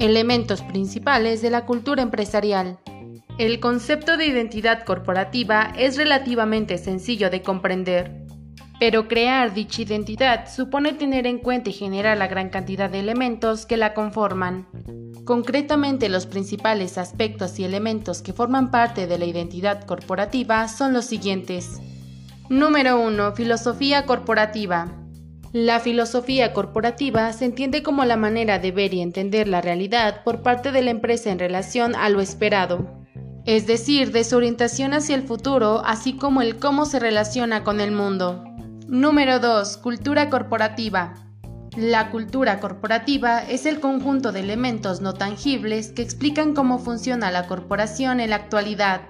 Elementos principales de la cultura empresarial. El concepto de identidad corporativa es relativamente sencillo de comprender, pero crear dicha identidad supone tener en cuenta y generar la gran cantidad de elementos que la conforman. Concretamente, los principales aspectos y elementos que forman parte de la identidad corporativa son los siguientes. Número 1. Filosofía corporativa. La filosofía corporativa se entiende como la manera de ver y entender la realidad por parte de la empresa en relación a lo esperado, es decir, de su orientación hacia el futuro, así como el cómo se relaciona con el mundo. Número 2. Cultura corporativa. La cultura corporativa es el conjunto de elementos no tangibles que explican cómo funciona la corporación en la actualidad.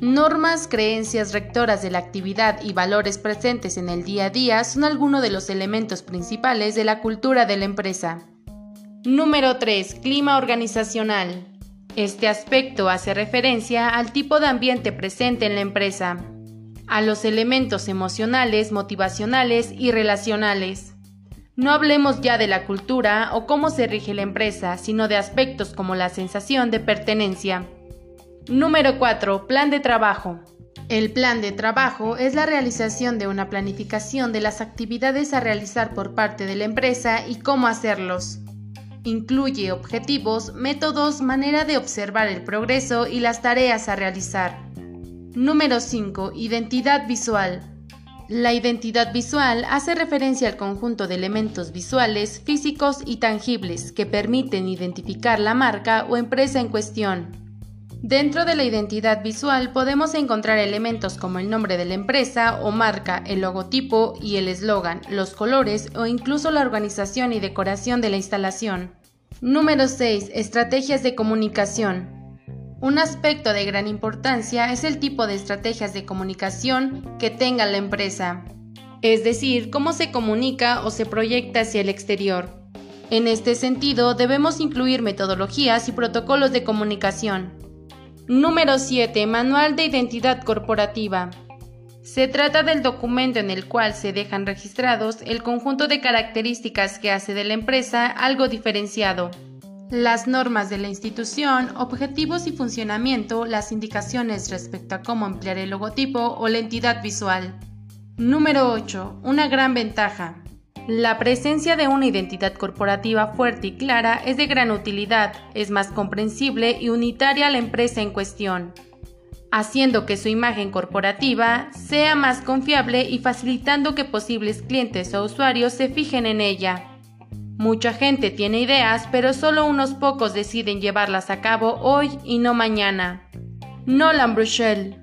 Normas, creencias rectoras de la actividad y valores presentes en el día a día son algunos de los elementos principales de la cultura de la empresa. Número 3. Clima organizacional. Este aspecto hace referencia al tipo de ambiente presente en la empresa, a los elementos emocionales, motivacionales y relacionales. No hablemos ya de la cultura o cómo se rige la empresa, sino de aspectos como la sensación de pertenencia. Número 4. Plan de trabajo. El plan de trabajo es la realización de una planificación de las actividades a realizar por parte de la empresa y cómo hacerlos. Incluye objetivos, métodos, manera de observar el progreso y las tareas a realizar. Número 5. Identidad visual. La identidad visual hace referencia al conjunto de elementos visuales, físicos y tangibles que permiten identificar la marca o empresa en cuestión. Dentro de la identidad visual podemos encontrar elementos como el nombre de la empresa o marca, el logotipo y el eslogan, los colores o incluso la organización y decoración de la instalación. Número 6. Estrategias de comunicación. Un aspecto de gran importancia es el tipo de estrategias de comunicación que tenga la empresa, es decir, cómo se comunica o se proyecta hacia el exterior. En este sentido, debemos incluir metodologías y protocolos de comunicación. Número 7. Manual de Identidad Corporativa. Se trata del documento en el cual se dejan registrados el conjunto de características que hace de la empresa algo diferenciado. Las normas de la institución, objetivos y funcionamiento, las indicaciones respecto a cómo emplear el logotipo o la entidad visual. Número 8. Una gran ventaja. La presencia de una identidad corporativa fuerte y clara es de gran utilidad, es más comprensible y unitaria a la empresa en cuestión, haciendo que su imagen corporativa sea más confiable y facilitando que posibles clientes o usuarios se fijen en ella. Mucha gente tiene ideas, pero solo unos pocos deciden llevarlas a cabo hoy y no mañana. Nolan Bruchel